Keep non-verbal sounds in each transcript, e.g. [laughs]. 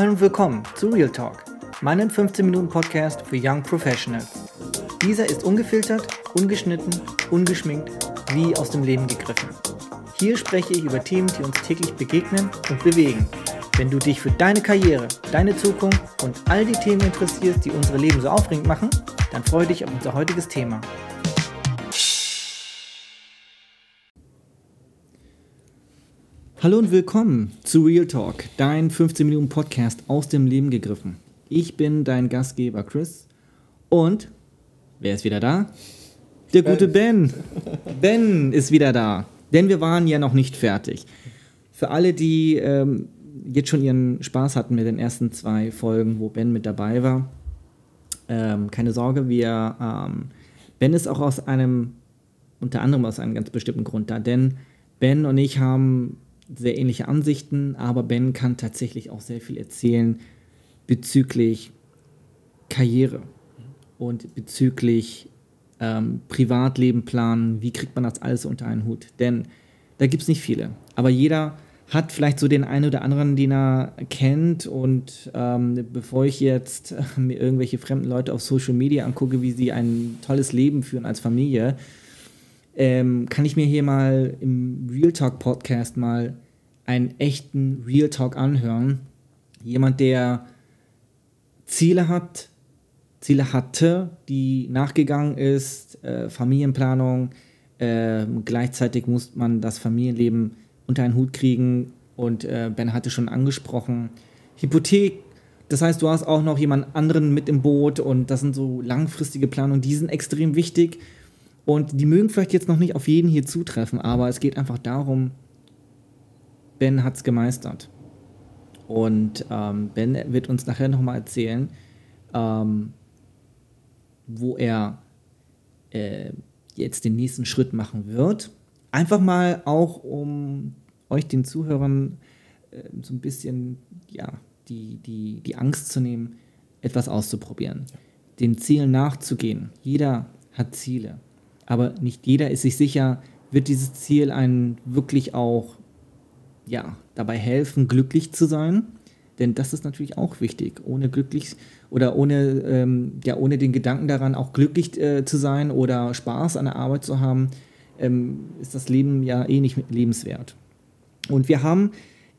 Hallo und willkommen zu Real Talk, meinen 15 Minuten Podcast für Young Professionals. Dieser ist ungefiltert, ungeschnitten, ungeschminkt, wie aus dem Leben gegriffen. Hier spreche ich über Themen, die uns täglich begegnen und bewegen. Wenn du dich für deine Karriere, deine Zukunft und all die Themen interessierst, die unsere Leben so aufregend machen, dann freue dich auf unser heutiges Thema. Hallo und willkommen zu Real Talk, dein 15 Minuten Podcast aus dem Leben gegriffen. Ich bin dein Gastgeber Chris und wer ist wieder da? Der gute Ben. Ben ist wieder da, denn wir waren ja noch nicht fertig. Für alle, die ähm, jetzt schon ihren Spaß hatten mit den ersten zwei Folgen, wo Ben mit dabei war, ähm, keine Sorge, wir ähm, Ben ist auch aus einem, unter anderem aus einem ganz bestimmten Grund da, denn Ben und ich haben sehr ähnliche Ansichten, aber Ben kann tatsächlich auch sehr viel erzählen bezüglich Karriere und bezüglich ähm, Privatleben planen, wie kriegt man das alles unter einen Hut. Denn da gibt es nicht viele, aber jeder hat vielleicht so den einen oder anderen, den er kennt. Und ähm, bevor ich jetzt [laughs] mir irgendwelche fremden Leute auf Social Media angucke, wie sie ein tolles Leben führen als Familie, ähm, kann ich mir hier mal im Real Talk Podcast mal einen echten Real Talk anhören. Jemand, der Ziele hat, Ziele hatte, die nachgegangen ist, äh, Familienplanung, äh, gleichzeitig muss man das Familienleben unter einen Hut kriegen und äh, Ben hatte schon angesprochen, Hypothek, das heißt, du hast auch noch jemand anderen mit im Boot und das sind so langfristige Planungen, die sind extrem wichtig und die mögen vielleicht jetzt noch nicht auf jeden hier zutreffen, aber es geht einfach darum, Ben hat es gemeistert. Und ähm, Ben wird uns nachher nochmal erzählen, ähm, wo er äh, jetzt den nächsten Schritt machen wird. Einfach mal auch, um euch den Zuhörern äh, so ein bisschen ja, die, die, die Angst zu nehmen, etwas auszuprobieren, ja. den Zielen nachzugehen. Jeder hat Ziele, aber nicht jeder ist sich sicher, wird dieses Ziel einen wirklich auch ja, dabei helfen, glücklich zu sein. Denn das ist natürlich auch wichtig. Ohne glücklich oder ohne, ähm, ja, ohne den Gedanken daran, auch glücklich äh, zu sein oder Spaß an der Arbeit zu haben, ähm, ist das Leben ja eh nicht lebenswert. Und wir haben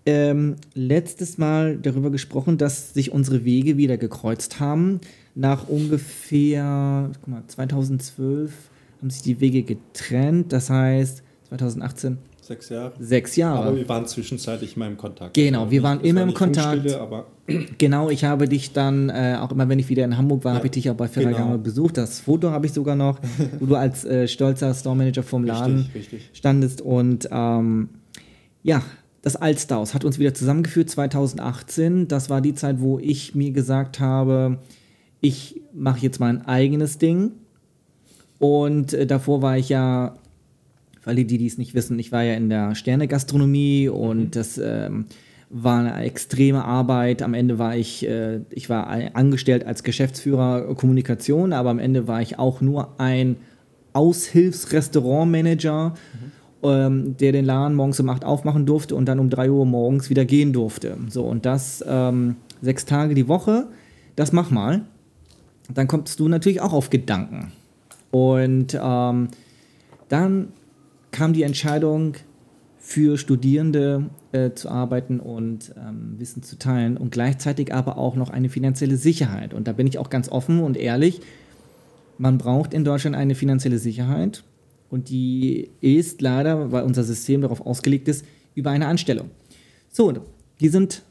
ähm, letztes Mal darüber gesprochen, dass sich unsere Wege wieder gekreuzt haben. Nach ungefähr guck mal, 2012 haben sich die Wege getrennt. Das heißt, 2018 Sechs Jahre. Sechs Jahre. Aber wir waren zwischenzeitlich immer im Kontakt. Genau, wir waren immer im Kontakt. aber genau, ich habe dich dann, äh, auch immer wenn ich wieder in Hamburg war, ja, habe ich dich auch bei Ferragamo genau. besucht. Das Foto habe ich sogar noch, wo du als äh, stolzer Store Manager vom Laden richtig, richtig. standest. Und ähm, ja, das Altstaus hat uns wieder zusammengeführt 2018. Das war die Zeit, wo ich mir gesagt habe, ich mache jetzt mein eigenes Ding. Und äh, davor war ich ja für alle, die dies nicht wissen, ich war ja in der Sterne-Gastronomie und mhm. das ähm, war eine extreme Arbeit. Am Ende war ich, äh, ich war angestellt als Geschäftsführer Kommunikation, aber am Ende war ich auch nur ein Aushilfsrestaurantmanager, mhm. ähm, der den Laden morgens um 8 aufmachen durfte und dann um 3 Uhr morgens wieder gehen durfte. So, und das ähm, sechs Tage die Woche, das mach mal. Dann kommst du natürlich auch auf Gedanken. Und ähm, dann kam die Entscheidung, für Studierende äh, zu arbeiten und ähm, Wissen zu teilen und gleichzeitig aber auch noch eine finanzielle Sicherheit. Und da bin ich auch ganz offen und ehrlich, man braucht in Deutschland eine finanzielle Sicherheit und die ist leider, weil unser System darauf ausgelegt ist, über eine Anstellung. So, die sind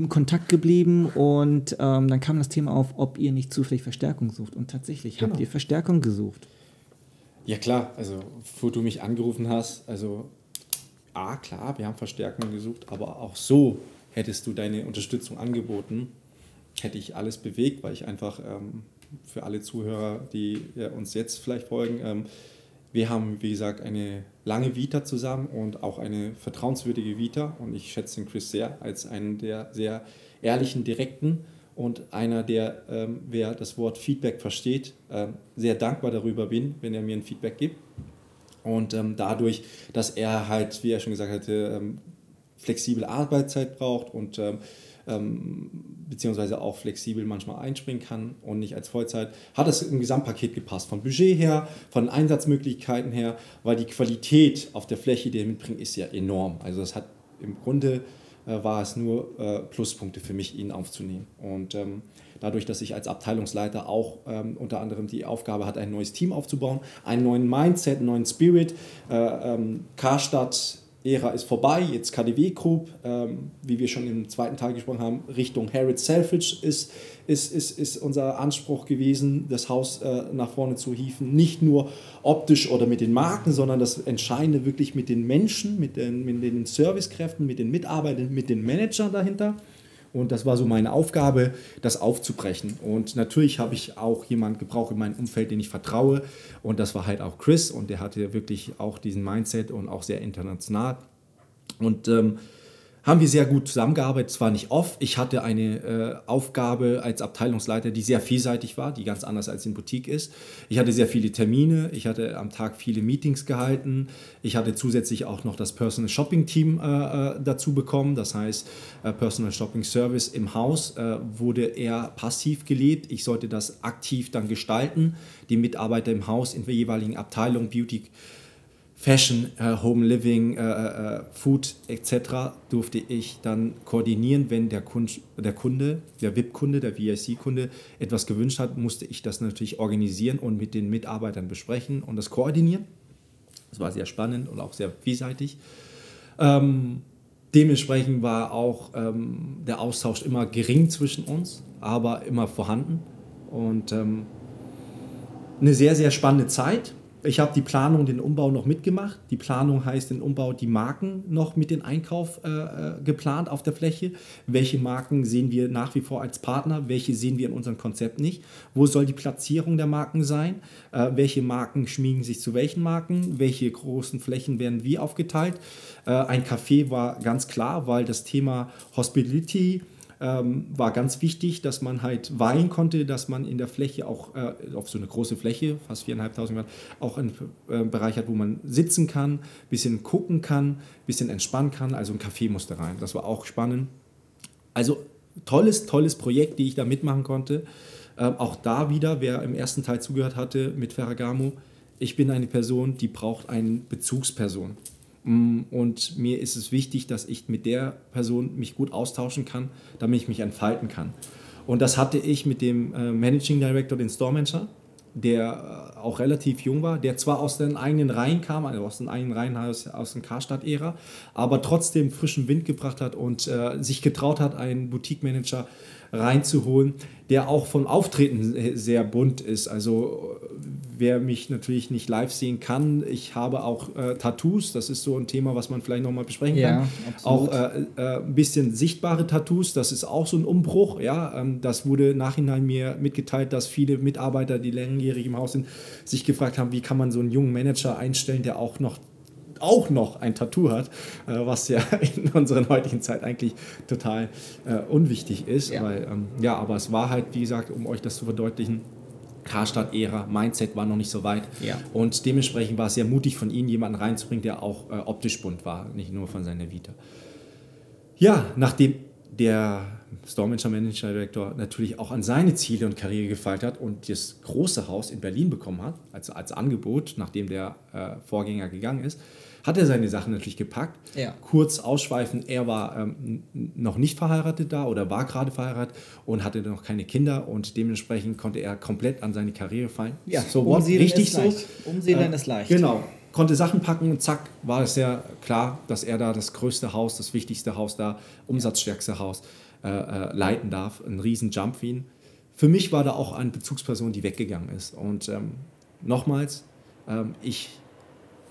im Kontakt geblieben und ähm, dann kam das Thema auf, ob ihr nicht zufällig Verstärkung sucht. Und tatsächlich genau. habt ihr Verstärkung gesucht. Ja klar, also wo du mich angerufen hast, also A, klar, wir haben Verstärkung gesucht, aber auch so hättest du deine Unterstützung angeboten, hätte ich alles bewegt, weil ich einfach ähm, für alle Zuhörer, die ja, uns jetzt vielleicht folgen, ähm, wir haben, wie gesagt, eine lange Vita zusammen und auch eine vertrauenswürdige Vita und ich schätze den Chris sehr als einen der sehr ehrlichen, direkten und einer, der, ähm, wer das Wort Feedback versteht, ähm, sehr dankbar darüber bin, wenn er mir ein Feedback gibt. Und ähm, dadurch, dass er halt, wie er schon gesagt hatte, ähm, flexible Arbeitszeit braucht und ähm, ähm, beziehungsweise auch flexibel manchmal einspringen kann und nicht als Vollzeit, hat es im Gesamtpaket gepasst. Von Budget her, von Einsatzmöglichkeiten her, weil die Qualität auf der Fläche, die er mitbringt, ist ja enorm. Also das hat im Grunde äh, war es nur äh, Pluspunkte für mich, ihn aufzunehmen. Und ähm, dadurch, dass ich als Abteilungsleiter auch ähm, unter anderem die Aufgabe hatte, ein neues Team aufzubauen, einen neuen Mindset, einen neuen Spirit, äh, ähm, Karstadt Ära ist vorbei, jetzt KDW Group, ähm, wie wir schon im zweiten Teil gesprochen haben, Richtung Harrods Selfridge ist, ist, ist, ist unser Anspruch gewesen, das Haus äh, nach vorne zu hieven. Nicht nur optisch oder mit den Marken, sondern das Entscheidende wirklich mit den Menschen, mit den, mit den Servicekräften, mit den Mitarbeitern, mit den Managern dahinter. Und das war so meine Aufgabe, das aufzubrechen. Und natürlich habe ich auch jemanden gebraucht in meinem Umfeld, den ich vertraue. Und das war halt auch Chris. Und der hatte wirklich auch diesen Mindset und auch sehr international. Und ähm, haben wir sehr gut zusammengearbeitet, zwar nicht oft. Ich hatte eine äh, Aufgabe als Abteilungsleiter, die sehr vielseitig war, die ganz anders als in Boutique ist. Ich hatte sehr viele Termine, ich hatte am Tag viele Meetings gehalten. Ich hatte zusätzlich auch noch das Personal Shopping Team äh, äh dazu bekommen. Das heißt, äh, Personal Shopping Service im Haus äh, wurde eher passiv gelebt. Ich sollte das aktiv dann gestalten. Die Mitarbeiter im Haus in der jeweiligen Abteilung Beauty Fashion, äh, Home Living, äh, äh, Food etc. durfte ich dann koordinieren, wenn der, Kunde, der Kunde, der VIP-Kunde, der VIC-Kunde etwas gewünscht hat, musste ich das natürlich organisieren und mit den Mitarbeitern besprechen und das koordinieren. Das war sehr spannend und auch sehr vielseitig. Ähm, dementsprechend war auch ähm, der Austausch immer gering zwischen uns, aber immer vorhanden und ähm, eine sehr, sehr spannende Zeit ich habe die Planung, den Umbau noch mitgemacht. Die Planung heißt den Umbau, die Marken noch mit den Einkauf äh, äh, geplant auf der Fläche. Welche Marken sehen wir nach wie vor als Partner? Welche sehen wir in unserem Konzept nicht? Wo soll die Platzierung der Marken sein? Äh, welche Marken schmiegen sich zu welchen Marken? Welche großen Flächen werden wie aufgeteilt? Äh, ein Café war ganz klar, weil das Thema Hospitality ähm, war ganz wichtig, dass man halt weihen konnte, dass man in der Fläche auch äh, auf so eine große Fläche, fast 4.500 Quadratmeter, auch einen äh, Bereich hat, wo man sitzen kann, bisschen gucken kann, bisschen entspannen kann. Also ein Café musste rein. Das war auch spannend. Also tolles, tolles Projekt, die ich da mitmachen konnte. Ähm, auch da wieder, wer im ersten Teil zugehört hatte mit Ferragamo, ich bin eine Person, die braucht eine Bezugsperson. Mm, und mir ist es wichtig, dass ich mit der Person mich gut austauschen kann, damit ich mich entfalten kann. Und das hatte ich mit dem äh, Managing Director, den Store Manager, der äh, auch relativ jung war, der zwar aus den eigenen Reihen kam, also aus den eigenen Reihen aus, aus der Karstadt-Ära, aber trotzdem frischen Wind gebracht hat und äh, sich getraut hat, einen Boutique-Manager reinzuholen, der auch vom Auftreten sehr bunt ist. Also wer mich natürlich nicht live sehen kann, ich habe auch äh, Tattoos, das ist so ein Thema, was man vielleicht nochmal besprechen ja, kann. Absolut. Auch äh, äh, ein bisschen sichtbare Tattoos, das ist auch so ein Umbruch. Ja? Ähm, das wurde nachhinein mir mitgeteilt, dass viele Mitarbeiter, die langjährig im Haus sind, sich gefragt haben, wie kann man so einen jungen Manager einstellen, der auch noch auch noch ein Tattoo hat, äh, was ja [laughs] in unserer heutigen Zeit eigentlich total äh, unwichtig ist. Ja. Weil, ähm, ja, aber es war halt, wie gesagt, um euch das zu verdeutlichen, Karstadt-Ära, Mindset war noch nicht so weit. Ja. Und dementsprechend war es sehr mutig von ihnen, jemanden reinzubringen, der auch äh, optisch bunt war, nicht nur von seiner Vita. Ja, nachdem der Store Manager, Manager Director natürlich auch an seine Ziele und Karriere gefeilt hat und das große Haus in Berlin bekommen hat, als, als Angebot, nachdem der äh, Vorgänger gegangen ist, hat er seine Sachen natürlich gepackt. Ja. Kurz ausschweifen, er war ähm, noch nicht verheiratet da oder war gerade verheiratet und hatte noch keine Kinder und dementsprechend konnte er komplett an seine Karriere fallen. Ja, so umsiedeln richtig ist so. Leicht. Umsiedeln äh, ist leicht. Genau. Konnte Sachen packen und zack, war es sehr klar, dass er da das größte Haus, das wichtigste Haus da, umsatzstärkste Haus äh, äh, leiten darf. Ein riesen Jump für ihn. Für mich war da auch eine Bezugsperson, die weggegangen ist. Und ähm, nochmals, ähm, ich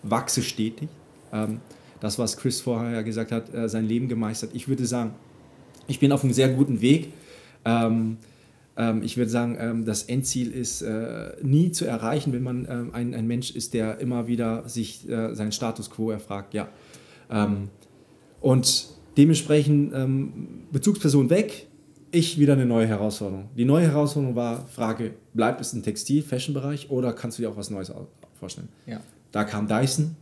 wachse stetig. Ähm, das, was Chris vorher gesagt hat, äh, sein Leben gemeistert. Ich würde sagen, ich bin auf einem sehr guten Weg. Ähm, ähm, ich würde sagen, ähm, das Endziel ist äh, nie zu erreichen, wenn man ähm, ein, ein Mensch ist, der immer wieder sich äh, seinen Status quo erfragt. Ja. Ähm, und dementsprechend Bezugsperson weg, ich wieder eine neue Herausforderung. Die neue Herausforderung war Frage, bleibt es im Textil-Fashion-Bereich oder kannst du dir auch was Neues vorstellen? Ja. Da kam Dyson,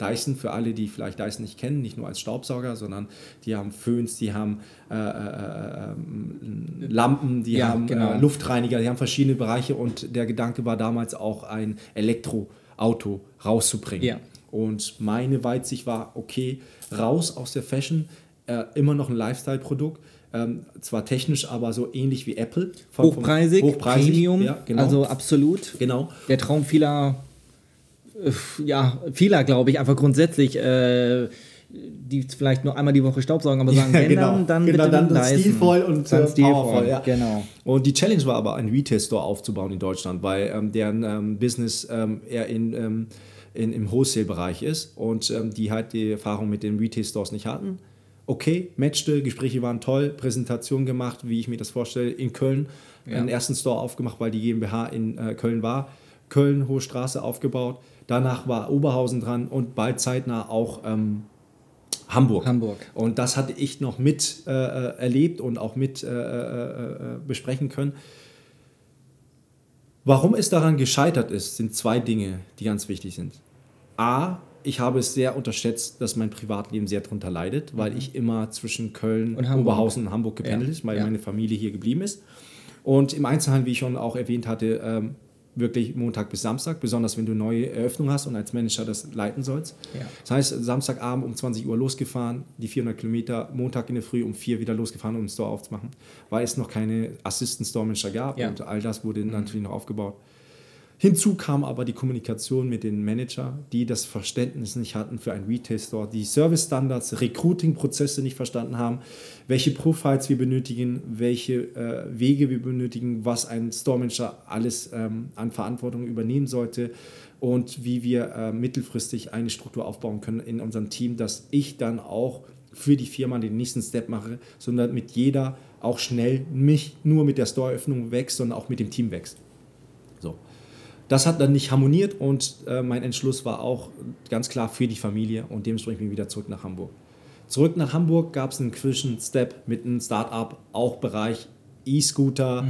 Dyson, für alle, die vielleicht Dyson nicht kennen, nicht nur als Staubsauger, sondern die haben Föhns, die haben äh, äh, äh, Lampen, die Ja, haben genau. äh, Luftreiniger, die haben verschiedene Bereiche und der Gedanke war damals auch ein Elektroauto rauszubringen. Ja. Und meine Weitsicht war, okay, raus aus der Fashion, äh, immer noch ein Lifestyle-Produkt, ähm, zwar technisch, aber so ähnlich wie Apple. Vom- Hochpreisig, hochpreisig, Premium, ja, genau. also absolut. genau. Der Traum vieler, ja, vieler, glaube ich, einfach grundsätzlich, äh, die vielleicht nur einmal die Woche Staubsaugen, aber sagen, wenn dann, dann genau, bitte dann, Dyson. stilvoll und Dann äh, stilvoll, powervoll. Ja. genau. Und die Challenge war aber, einen Retail-Store aufzubauen in Deutschland, weil ähm, deren ähm, Business ähm, eher in, ähm, in, im Wholesale-Bereich ist und ähm, die halt die Erfahrung mit den Retail-Stores nicht hatten. Okay, matchte, Gespräche waren toll, Präsentation gemacht, wie ich mir das vorstelle, in Köln. Ja. Einen ersten Store aufgemacht, weil die GmbH in äh, Köln war. Köln, Hohe Straße aufgebaut. Danach war Oberhausen dran und bald zeitnah auch ähm, Hamburg. Hamburg. Und das hatte ich noch mit äh, äh, erlebt und auch mit äh, äh, äh, besprechen können. Warum es daran gescheitert ist, sind zwei Dinge, die ganz wichtig sind. A, ich habe es sehr unterschätzt, dass mein Privatleben sehr darunter leidet, weil ich immer zwischen Köln, Mhm. Und. Oberhausen und Hamburg gependelt Ja, ist, weil ja. meine Familie hier geblieben ist. Und im Einzelhandel, wie ich schon auch erwähnt hatte, ähm, wirklich Montag bis Samstag, besonders wenn du neue Eröffnung hast und als Manager das leiten sollst. Ja. Das heißt, Samstagabend um 20 Uhr losgefahren, die 400 Kilometer, Montag in der Früh um 4 wieder losgefahren, um den Store aufzumachen, weil es noch keine Assistant Store Manager gab Ja. und all das wurde natürlich noch aufgebaut. Hinzu kam aber die Kommunikation mit den Manager, die das Verständnis nicht hatten für einen Retail-Store, die Service-Standards, Recruiting-Prozesse nicht verstanden haben, welche Profiles wir benötigen, welche äh, Wege wir benötigen, was ein Store-Manager alles ähm, an Verantwortung übernehmen sollte und wie wir äh, mittelfristig eine Struktur aufbauen können in unserem Team, dass ich dann auch für die Firma den nächsten Step mache, sondern mit jeder auch schnell nicht nur mit der Store-Öffnung wächst, sondern auch mit dem Team wächst. Das hat dann nicht harmoniert und äh, mein Entschluss war auch ganz klar für die Familie und dementsprechend bin ich wieder zurück nach Hamburg. Zurück nach Hamburg gab es einen Zwischenstep mit einem Startup, auch Bereich E-Scooter.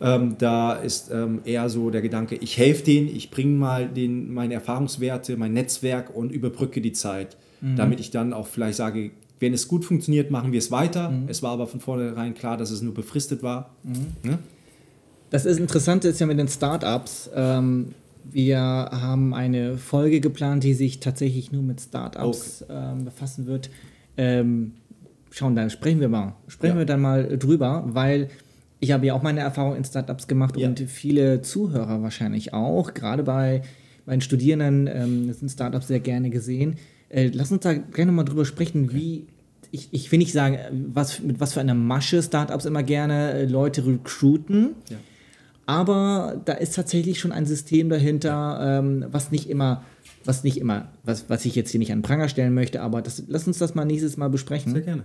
Ähm, da ist ähm, eher so der Gedanke, ich helfe denen, ich bringe mal den, meine Erfahrungswerte, mein Netzwerk und überbrücke die Zeit, damit ich dann auch vielleicht sage, wenn es gut funktioniert, machen wir es weiter. Es war aber von vornherein klar, dass es nur befristet war. Ne? Das ist Interessante ist ja mit den Startups. Ähm, wir haben eine Folge geplant, die sich tatsächlich nur mit Startups ähm, befassen wird. Ähm, schauen, dann sprechen wir mal. Sprechen Ja. wir dann mal drüber, weil ich habe ja auch meine Erfahrung in Startups gemacht Ja. und viele Zuhörer wahrscheinlich auch. Gerade bei meinen Studierenden ähm, sind Startups sehr gerne gesehen. Äh, lass uns da gerne mal drüber sprechen, wie ich, ich will nicht sagen, was, mit was für einer Masche Startups immer gerne äh, Leute recruiten. Ja. Aber da ist tatsächlich schon ein System dahinter, ähm, was nicht immer, was nicht immer, was, was ich jetzt hier nicht an den Pranger stellen möchte, aber das, lass uns das mal nächstes Mal besprechen. Sehr gerne.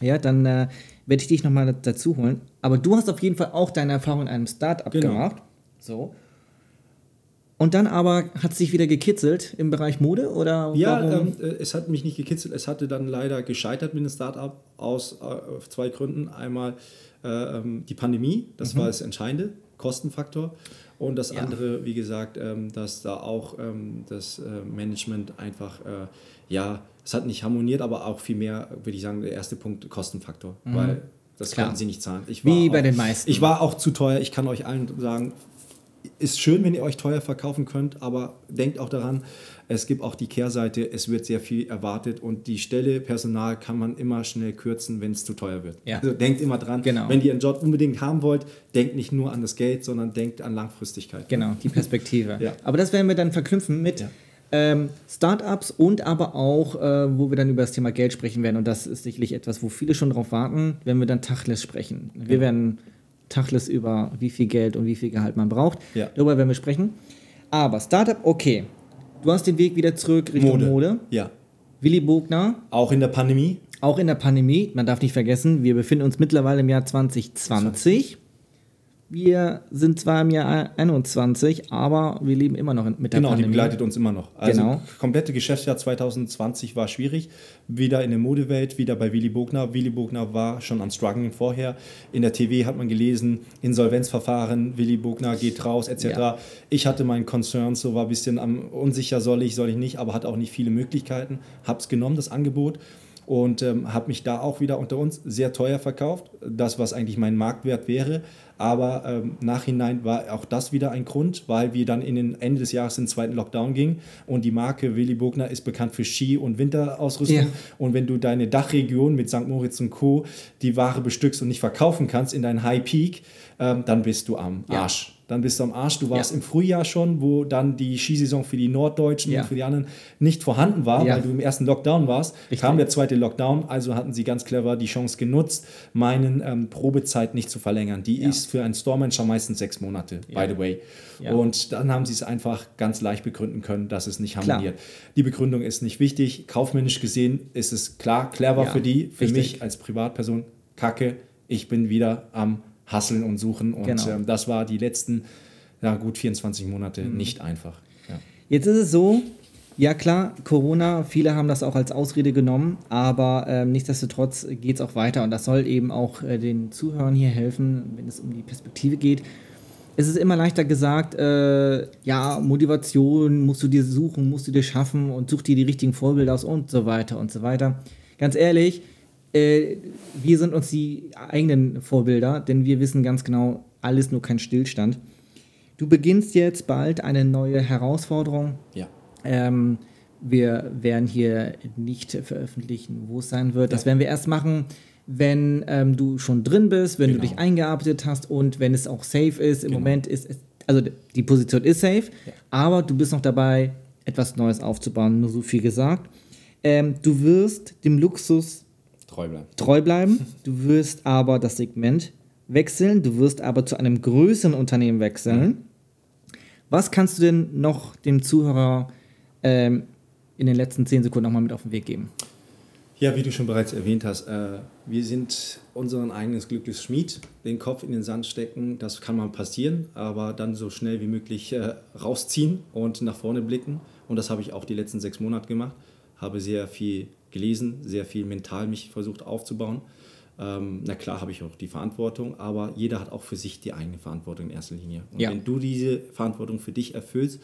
Ja, dann äh, werde ich dich nochmal dazu holen. Aber du hast auf jeden Fall auch deine Erfahrung in einem Startup Genau. gemacht. So. Und dann aber hat es dich wieder gekitzelt im Bereich Mode oder Ja, ähm, äh, es hat mich nicht gekitzelt. Es hatte dann leider gescheitert mit dem Startup aus äh, zwei Gründen. Einmal äh, ähm, die Pandemie, das war das Entscheidende, Kostenfaktor. Und das Mhm. Ja. andere, wie gesagt, ähm, dass da auch ähm, das äh, Management einfach, äh, ja, es hat nicht harmoniert, aber auch viel mehr, würde ich sagen, der erste Punkt, Kostenfaktor. Weil das Mhm. Klar. konnten sie nicht zahlen. Ich Wie war bei auch, den meisten. Ich war auch zu teuer. Ich kann euch allen sagen, ist schön, wenn ihr euch teuer verkaufen könnt, aber denkt auch daran, es gibt auch die Kehrseite, es wird sehr viel erwartet und die Stelle Personal kann man immer schnell kürzen, wenn es zu teuer wird. Ja. Also denkt immer dran, Genau. wenn ihr einen Job unbedingt haben wollt, denkt nicht nur an das Geld, sondern denkt an Langfristigkeit. Genau, die Perspektive. [laughs] Ja. Aber das werden wir dann verknüpfen mit Ja. ähm, Startups und aber auch, äh, wo wir dann über das Thema Geld sprechen werden. Und das ist sicherlich etwas, wo viele schon drauf warten, wenn wir dann Tachles sprechen. Wir Genau. werden Tachles über wie viel Geld und wie viel Gehalt man braucht. Ja. Darüber werden wir sprechen. Aber Startup, okay. Du hast den Weg wieder zurück Richtung Mode. Ja. Willi Bogner, Auch in der Pandemie. auch in der Pandemie, man darf nicht vergessen, wir befinden uns mittlerweile im Jahr 2020. wir sind zwar im Jahr 21, aber wir leben immer noch mit der Genau, die Pandemie. begleitet uns immer noch. Also Genau. komplette Geschäftsjahr 2020 war schwierig. Wieder in der Modewelt, wieder bei Willy Bogner. Willy Bogner war schon am Struggling vorher. In der TV hat man gelesen, Insolvenzverfahren, Willy Bogner geht raus, etc. Ja. Ich hatte meinen Concerns, so war ein bisschen unsicher, soll ich, soll ich nicht, aber hatte auch nicht viele Möglichkeiten. Hab's genommen, das Angebot. Und ähm, habe mich da auch wieder unter uns sehr teuer verkauft. Das, was eigentlich mein Marktwert wäre. Aber ähm, nachhinein war auch das wieder ein Grund, weil wir dann in den Ende des Jahres in den zweiten Lockdown gingen. Und die Marke Willy Bogner ist bekannt für Ski- und Winterausrüstung. Ja. Und wenn du deine Dachregion mit St. Moritz und Co. die Ware bestückst und nicht verkaufen kannst in deinen High Peak, ähm, dann bist du am Ja. Dann bist du am Arsch. Du warst Ja. im Frühjahr schon, wo dann die Skisaison für die Norddeutschen Ja. und für die anderen nicht vorhanden war, Ja. weil du im ersten Lockdown warst. Richtig. Kam der zweite Lockdown, also hatten sie ganz clever die Chance genutzt, meinen ähm, Probezeit nicht zu verlängern. Die ist für einen Store-Manager meistens sechs Monate, by the way. Und dann haben sie es einfach ganz leicht begründen können, dass es nicht Klar. harmoniert. Die Begründung ist nicht wichtig. Kaufmännisch gesehen ist es klar, clever für die, für richtig. mich als Privatperson, kacke. Ich bin wieder am Hasseln und Suchen. Und Genau. ähm, das war die letzten ja, gut 24 Monate Mhm. nicht einfach. Ja. Jetzt ist es so, ja klar, Corona, viele haben das auch als Ausrede genommen, aber ähm, nichtsdestotrotz geht es auch weiter und das soll eben auch äh, den Zuhörern hier helfen, wenn es um die Perspektive geht. Es ist immer leichter gesagt, äh, ja, Motivation musst du dir suchen, musst du dir schaffen und such dir die richtigen Vorbilder aus und so weiter und so weiter. Ganz ehrlich, äh, wir sind uns die eigenen Vorbilder, denn wir wissen ganz genau, alles nur kein Stillstand. Du beginnst jetzt bald eine neue Herausforderung. ja. Ähm, wir werden hier nicht veröffentlichen, wo es sein wird. Das Ja. werden wir erst machen, wenn ähm, du schon drin bist, wenn Genau. du dich eingearbeitet hast und wenn es auch safe ist. Im Genau. Moment ist es, also die Position ist safe, Ja. aber du bist noch dabei, etwas Neues aufzubauen. Nur so viel gesagt. Ähm, du wirst dem Luxus Treu bleiben. treu bleiben. Du wirst aber das Segment wechseln. Du wirst aber zu einem größeren Unternehmen wechseln. Was kannst du denn noch dem Zuhörer ähm, in den letzten zehn Sekunden nochmal mit auf den Weg geben? Ja, wie du schon bereits erwähnt hast, äh, wir sind unseren eigenes Glückes Schmied. Den Kopf in den Sand stecken, das kann mal passieren, aber dann so schnell wie möglich äh, rausziehen und nach vorne blicken. Und das habe ich auch die letzten sechs Monate gemacht. Habe sehr viel gelesen, sehr viel mental mich versucht aufzubauen. Ähm, na klar habe ich auch die Verantwortung, aber jeder hat auch für sich die eigene Verantwortung in erster Linie. Und Ja. wenn du diese Verantwortung für dich erfüllst,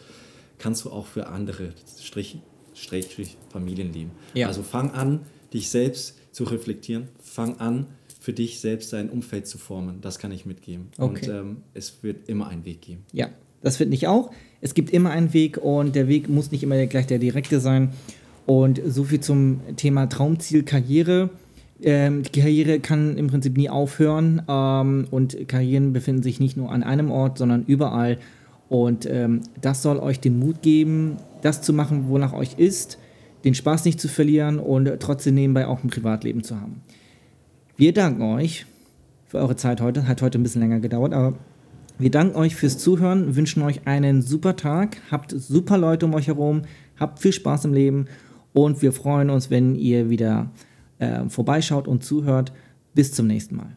kannst du auch für andere Strich, Strich, Strich Familien leben. Ja. Also fang an, dich selbst zu reflektieren. Fang an, für dich selbst dein Umfeld zu formen. Das kann ich mitgeben. Okay. Und ähm, es wird immer einen Weg geben. Ja, das finde ich auch. Es gibt immer einen Weg und der Weg muss nicht immer gleich der direkte sein. Und so viel zum Thema Traumziel Karriere. Ähm, die Karriere kann im Prinzip nie aufhören ähm, und Karrieren befinden sich nicht nur an einem Ort, sondern überall. Und ähm, das soll euch den Mut geben, das zu machen, wonach euch ist, den Spaß nicht zu verlieren und trotzdem nebenbei auch ein Privatleben zu haben. Wir danken euch für eure Zeit heute. Hat heute ein bisschen länger gedauert, aber wir danken euch fürs Zuhören, wünschen euch einen super Tag, habt super Leute um euch herum, habt viel Spaß im Leben und wir freuen uns, wenn ihr wieder äh, vorbeischaut und zuhört. Bis zum nächsten Mal.